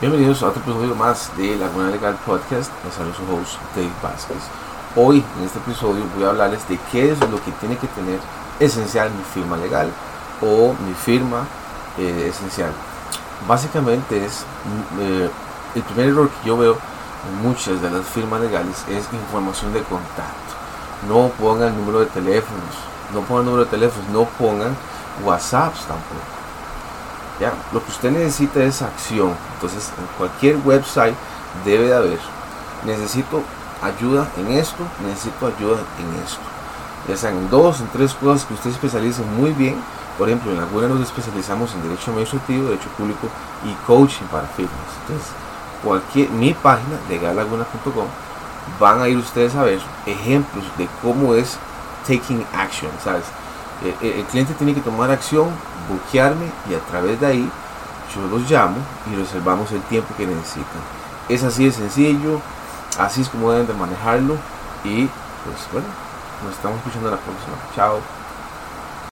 Bienvenidos a otro episodio más de Laguna Legal Podcast. Les saludo su host Dave Vázquez. Hoy en este episodio voy a hablarles de qué es lo que tiene que tener esencial mi firma legal o mi firma eh, esencial. Básicamente es mm, eh, el primer error que yo veo en muchas de las firmas legales es información de contacto. No pongan número de teléfonos, no pongan número de teléfonos, no pongan WhatsApps tampoco. Lo que usted necesita es acción. Entonces, en cualquier website debe de haber. Necesito ayuda en esto, necesito ayuda en esto. Ya sean en dos, en tres cosas que usted especialice muy bien. Por ejemplo, en alguna nos especializamos en Derecho Administrativo, Derecho Público y Coaching para firmas. Entonces, cualquier, mi página, legalaguna.com, van a ir ustedes a ver ejemplos de cómo es taking action, ¿sabes? Eh, eh, el cliente tiene que tomar acción, y a través de ahí yo los llamo y reservamos el tiempo que necesitan. Es así de sencillo, así es como deben de manejarlo y pues bueno, nos estamos escuchando la próxima. Chao.